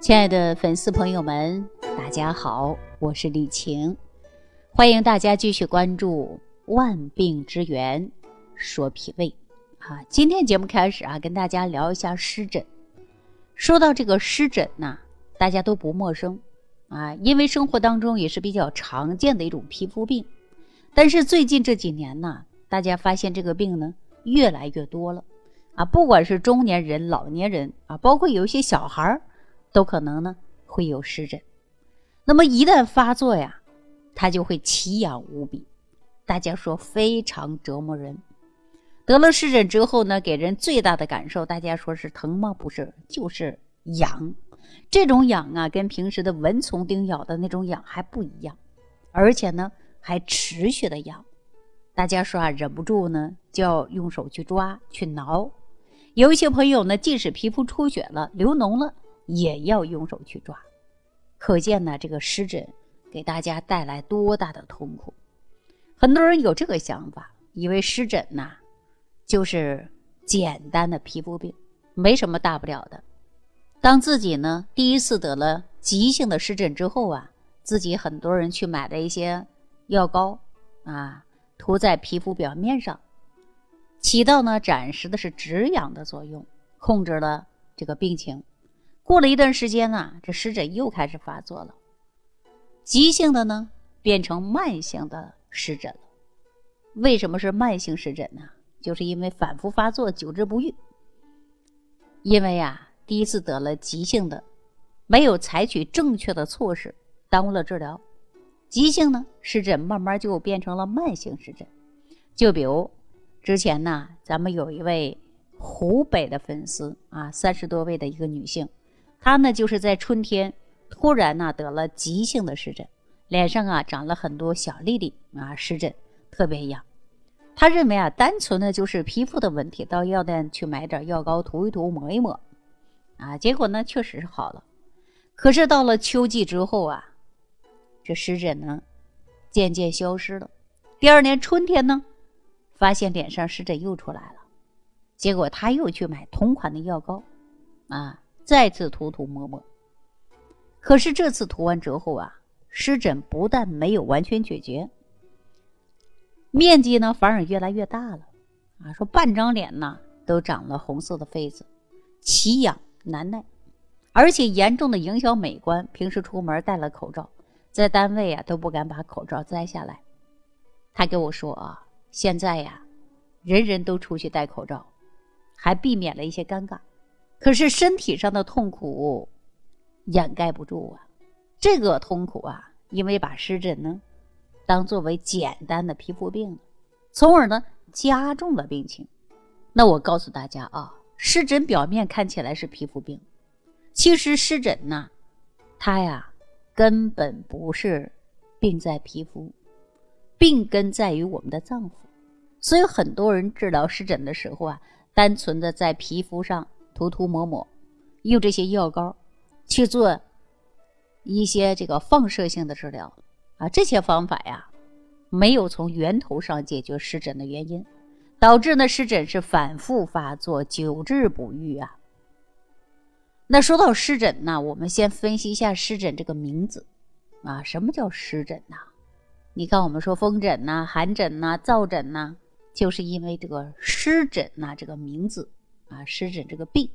亲爱的粉丝朋友们，大家好，我是李晴，欢迎大家继续关注《万病之源说脾胃》啊。今天节目开始啊，跟大家聊一下湿疹。说到这个湿疹呐，大家都不陌生啊，因为生活当中也是比较常见的一种皮肤病。但是最近这几年呢，大家发现这个病呢越来越多了啊，不管是中年人、老年人啊，包括有一些小孩儿。都可能呢会有湿疹，那么一旦发作呀，它就会奇痒无比，大家说非常折磨人。得了湿疹之后呢，给人最大的感受，大家说是疼吗？不是，就是痒。这种痒啊，跟平时的蚊虫叮咬的那种痒还不一样，而且呢还持续的痒。大家说啊，忍不住呢就要用手去抓去挠。有一些朋友呢，即使皮肤出血了、流脓了。也要用手去抓，可见呢，这个湿疹给大家带来多大的痛苦。很多人有这个想法，以为湿疹呐就是简单的皮肤病，没什么大不了的。当自己呢第一次得了急性的湿疹之后啊，自己很多人去买了一些药膏啊，涂在皮肤表面上，起到呢暂时的是止痒的作用，控制了这个病情。过了一段时间呢，这湿疹又开始发作了，急性的呢变成慢性的湿疹了。为什么是慢性湿疹呢？就是因为反复发作，久治不愈。因为呀，第一次得了急性的，没有采取正确的措施，耽误了治疗，急性呢湿疹慢慢就变成了慢性湿疹。就比如之前呢，咱们有一位湖北的粉丝啊，三十多位的一个女性。他呢，就是在春天突然呢得了急性的湿疹，脸上啊长了很多小粒粒啊，湿疹特别痒。他认为啊，单纯的就是皮肤的问题，到药店去买点药膏涂一涂、抹一抹，啊，结果呢确实是好了。可是到了秋季之后啊，这湿疹呢渐渐消失了。第二年春天呢，发现脸上湿疹又出来了，结果他又去买同款的药膏，啊。再次涂涂抹抹，可是这次涂完之后啊，湿疹不但没有完全解决，面积呢反而越来越大了，啊，说半张脸呢都长了红色的痱子，奇痒难耐，而且严重的影响美观。平时出门戴了口罩，在单位啊都不敢把口罩摘下来。他跟我说啊，现在呀，人人都出去戴口罩，还避免了一些尴尬。可是身体上的痛苦掩盖不住啊，这个痛苦啊，因为把湿疹呢当作为简单的皮肤病，从而呢加重了病情。那我告诉大家啊，湿疹表面看起来是皮肤病，其实湿疹呢，它呀根本不是病在皮肤，病根在于我们的脏腑。所以很多人治疗湿疹的时候啊，单纯的在皮肤上。涂涂抹抹，用这些药膏去做一些这个放射性的治疗啊，这些方法呀，没有从源头上解决湿疹的原因，导致呢湿疹是反复发作，久治不愈啊。那说到湿疹呢，我们先分析一下湿疹这个名字啊，什么叫湿疹呐？你看我们说风疹呐、寒疹呐、燥疹呐，就是因为这个湿疹呐这个名字。啊，湿疹这个病，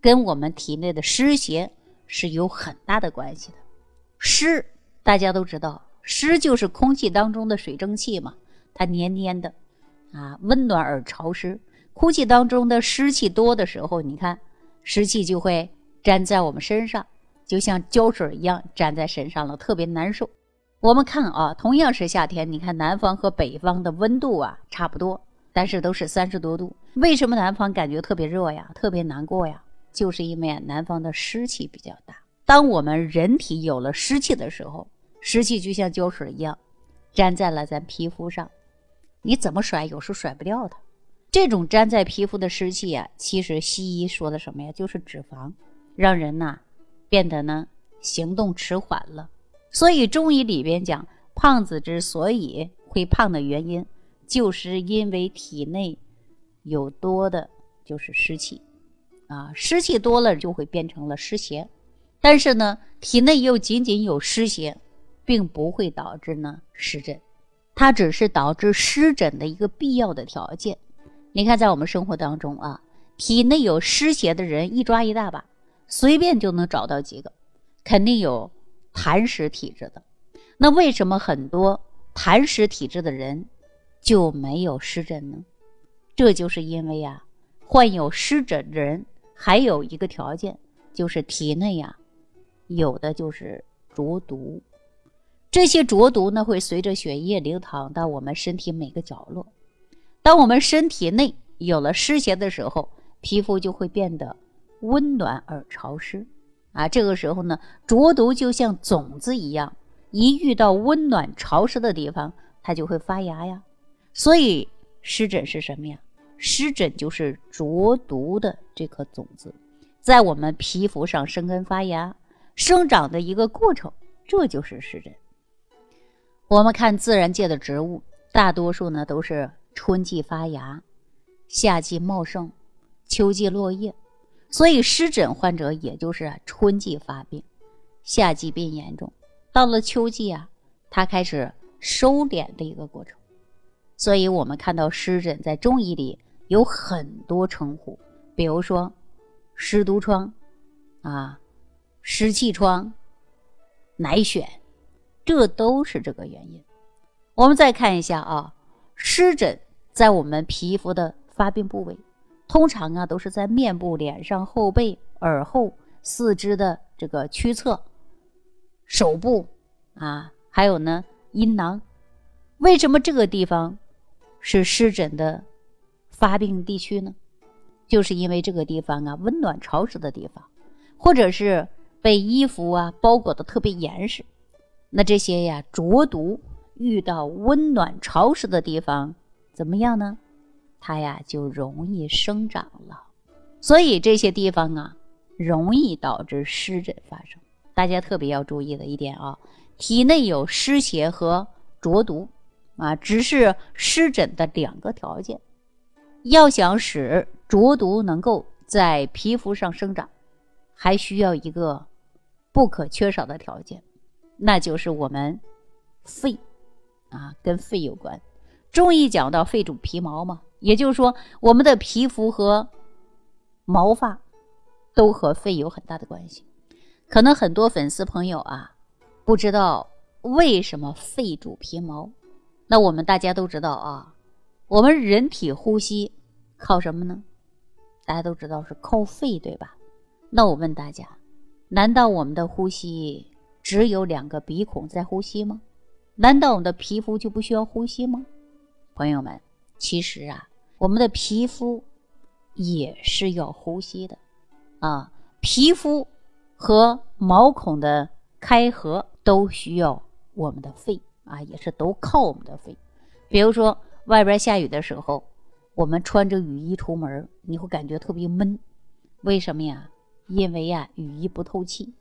跟我们体内的湿邪是有很大的关系的。湿大家都知道，湿就是空气当中的水蒸气嘛，它黏黏的，啊，温暖而潮湿。空气当中的湿气多的时候，你看湿气就会粘在我们身上，就像胶水一样粘在身上了，特别难受。我们看啊，同样是夏天，你看南方和北方的温度啊差不多。但是都是三十多度，为什么南方感觉特别热呀，特别难过呀？就是因为南方的湿气比较大。当我们人体有了湿气的时候，湿气就像胶水一样，粘在了咱皮肤上，你怎么甩，有时候甩不掉它。这种粘在皮肤的湿气啊，其实西医说的什么呀？就是脂肪，让人呐变得呢行动迟缓了。所以中医里边讲，胖子之所以会胖的原因。就是因为体内有多的，就是湿气，啊，湿气多了就会变成了湿邪，但是呢，体内又仅仅有湿邪，并不会导致呢湿疹，它只是导致湿疹的一个必要的条件。你看，在我们生活当中啊，体内有湿邪的人一抓一大把，随便就能找到几个，肯定有痰湿体质的。那为什么很多痰湿体质的人就没有湿疹呢？这就是因为呀，患有湿疹的人还有一个条件，就是体内呀。有的就是浊毒，这些浊毒呢会随着血液流淌到我们身体每个角落。当我们身体内有了湿邪的时候，皮肤就会变得温暖而潮湿。啊，这个时候呢，浊毒就像种子一样，一遇到温暖潮湿的地方，它就会发芽呀。所以湿疹是什么呀？湿疹就是浊毒的这颗种子，在我们皮肤上生根发芽。生长的一个过程，这就是湿疹。我们看自然界的植物，大多数呢都是春季发芽，夏季茂盛，秋季落叶。所以湿疹患者也就是春季发病，夏季变严重，到了秋季啊，它开始收敛的一个过程。所以我们看到湿疹在中医里有很多称呼，比如说湿毒疮啊。湿气疮、奶癣，这都是这个原因。我们再看一下啊，湿疹在我们皮肤的发病部位，通常啊都是在面部、脸上、后背、耳后、四肢的这个屈侧、手部啊，还有呢阴囊。为什么这个地方是湿疹的发病地区呢？就是因为这个地方啊温暖潮湿的地方，或者是。被衣服啊包裹的特别严实，那这些呀浊毒遇到温暖潮湿的地方怎么样呢？它呀就容易生长了，所以这些地方啊容易导致湿疹发生。大家特别要注意的一点啊，体内有湿邪和浊毒啊，只是湿疹的两个条件。要想使浊毒能够在皮肤上生长，还需要一个。不可缺少的条件，那就是我们肺啊，跟肺有关。中医讲到肺主皮毛嘛，也就是说，我们的皮肤和毛发都和肺有很大的关系。可能很多粉丝朋友啊，不知道为什么肺主皮毛。那我们大家都知道啊，我们人体呼吸靠什么呢？大家都知道是靠肺，对吧？那我问大家。难道我们的呼吸只有两个鼻孔在呼吸吗？难道我们的皮肤就不需要呼吸吗？朋友们，其实啊，我们的皮肤也是要呼吸的啊。皮肤和毛孔的开合都需要我们的肺啊，也是都靠我们的肺。比如说外边下雨的时候，我们穿着雨衣出门，你会感觉特别闷，为什么呀？因为呀，雨衣不透气，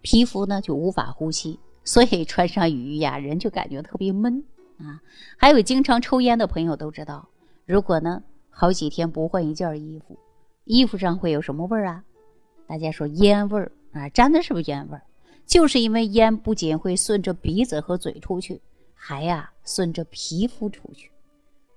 皮肤呢就无法呼吸，所以穿上雨衣呀，人就感觉特别闷啊。还有经常抽烟的朋友都知道，如果呢好几天不换一件衣服，衣服上会有什么味儿啊？大家说烟味儿啊，沾的是不是烟味儿？就是因为烟不仅会顺着鼻子和嘴出去，还呀顺着皮肤出去。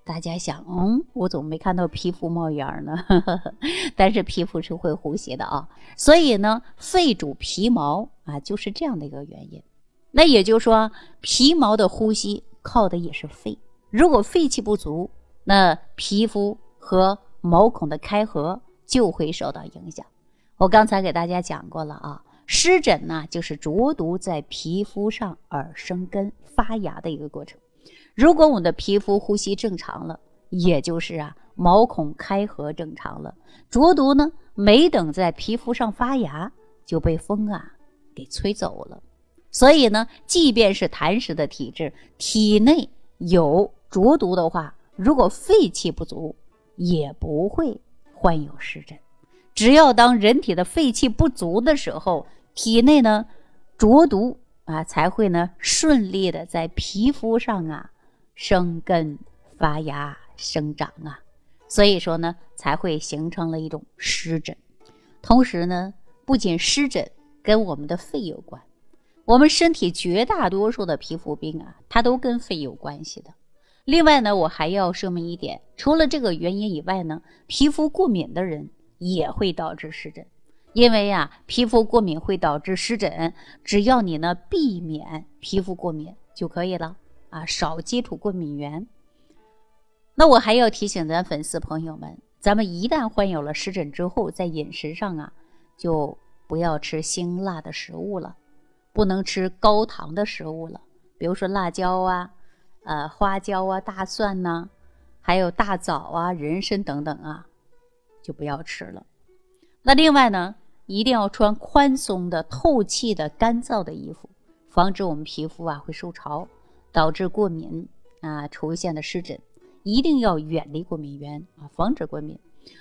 大家想，嗯，我怎么没看到皮肤冒烟呢？但是皮肤是会呼吸的啊，所以呢，肺主皮毛啊，就是这样的一个原因。那也就是说，皮毛的呼吸靠的也是肺。如果肺气不足，那皮肤和毛孔的开合就会受到影响。我刚才给大家讲过了啊，湿疹呢，就是浊毒在皮肤上而生根发芽的一个过程。如果我们的皮肤呼吸正常了，也就是啊毛孔开合正常了，浊毒呢没等在皮肤上发芽就被风啊给吹走了。所以呢，即便是痰湿的体质，体内有浊毒的话，如果肺气不足，也不会患有湿疹。只要当人体的肺气不足的时候，体内呢浊毒啊才会呢顺利的在皮肤上啊。生根发芽生长啊，所以说呢，才会形成了一种湿疹。同时呢，不仅湿疹跟我们的肺有关。我们身体绝大多数的皮肤病啊，它都跟肺有关系的。另外呢，我还要说明一点，除了这个原因以外呢，皮肤过敏的人也会导致湿疹。因为呀，皮肤过敏会导致湿疹，只要你呢避免皮肤过敏就可以了啊，少接触过敏源。那我还要提醒咱粉丝朋友们，咱们一旦患有了湿疹之后，在饮食上啊，就不要吃辛辣的食物了，不能吃高糖的食物了，比如说辣椒啊、呃花椒啊、大蒜呐，还有大枣啊、人参等等啊，就不要吃了。那另外呢，一定要穿宽松的、透气的、干燥的衣服，防止我们皮肤啊会受潮，导致过敏啊出现的湿疹。一定要远离过敏源啊，防止过敏。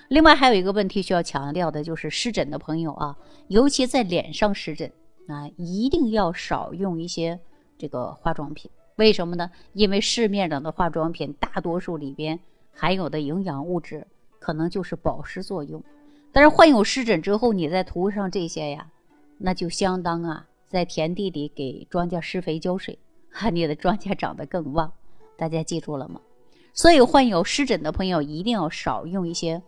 另外还有一个问题需要强调的，就是湿疹的朋友啊，尤其在脸上湿疹啊，一定要少用一些这个化妆品。为什么呢？因为市面上的化妆品大多数里边含有的营养物质可能就是保湿作用。但是患有湿疹之后，你再涂上这些呀，那就相当啊，在田地里给庄稼施肥浇水，哈，你的庄稼长得更旺。大家记住了吗？所以患有湿疹的朋友一定要少用一些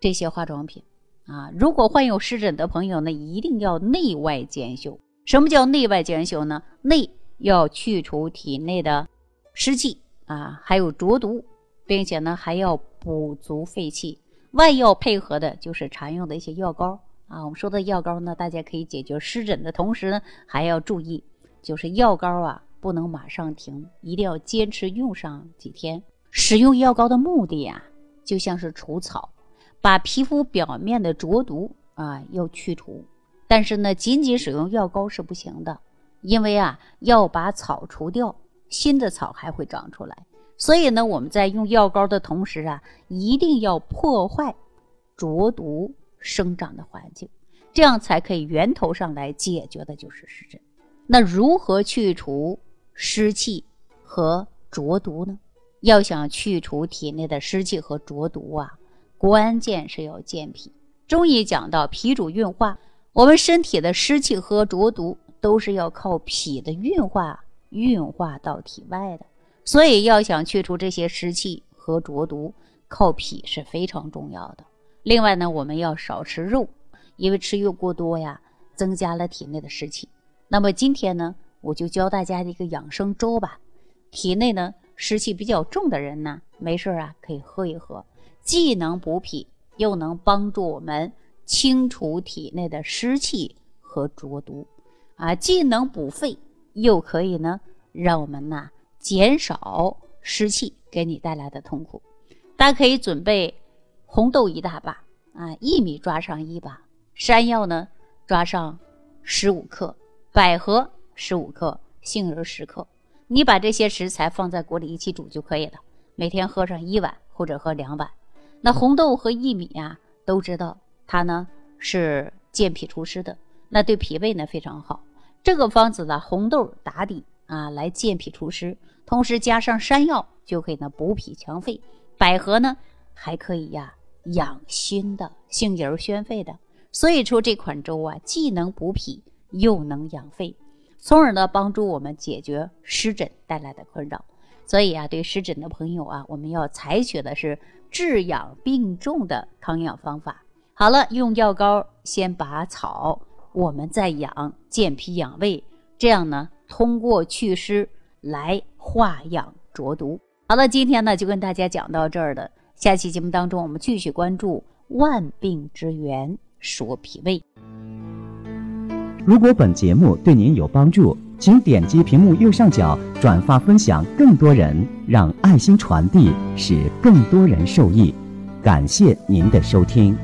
这些化妆品啊。如果患有湿疹的朋友呢，一定要内外兼修。什么叫内外兼修呢？内要去除体内的湿气啊，还有浊毒，并且呢还要补足肺气。外药配合的就是常用的一些药膏啊，我们说的药膏呢，大家可以解决湿疹的同时呢，还要注意，就是药膏啊不能马上停，一定要坚持用上几天。使用药膏的目的呀，就像是除草，把皮肤表面的浊毒啊要去除。但是呢，仅仅使用药膏是不行的，因为啊要把草除掉，新的草还会长出来。所以呢，我们在用药膏的同时啊，一定要破坏浊毒生长的环境，这样才可以源头上来解决的就是湿疹。那如何去除湿气和浊毒呢？要想去除体内的湿气和浊毒啊，关键是要健脾。中医讲到脾主运化，我们身体的湿气和浊毒都是要靠脾的运化运化到体外的。所以，要想去除这些湿气和浊毒，靠脾是非常重要的。另外呢，我们要少吃肉，因为吃肉过多呀，增加了体内的湿气。那么今天呢，我就教大家一个养生粥吧。体内呢湿气比较重的人呢，没事啊可以喝一喝，既能补脾，又能帮助我们清除体内的湿气和浊毒，啊，既能补肺，又可以呢让我们呐。减少湿气给你带来的痛苦，大家可以准备红豆一大把啊，薏米抓上一把，山药呢抓上十五克，百合十五克，杏仁十克。你把这些食材放在锅里一起煮就可以了。每天喝上一碗或者喝两碗。那红豆和薏米啊，都知道它呢是健脾除湿的，那对脾胃呢非常好。这个方子呢，红豆打底啊，来健脾除湿。同时加上山药，就可以呢补脾强肺；百合呢还可以呀养心的，杏仁宣肺的。所以说这款粥啊，既能补脾，又能养肺，从而呢帮助我们解决湿疹带来的困扰。所以啊，对湿疹的朋友啊，我们要采取的是治养并重的康养方法。好了，用药膏先拔草，我们再养健脾养胃，这样呢通过祛湿来。化养浊毒。好了，今天呢就跟大家讲到这儿了。下期节目当中，我们继续关注万病之源，说脾胃。如果本节目对您有帮助，请点击屏幕右上角转发分享，更多人让爱心传递，使更多人受益。感谢您的收听。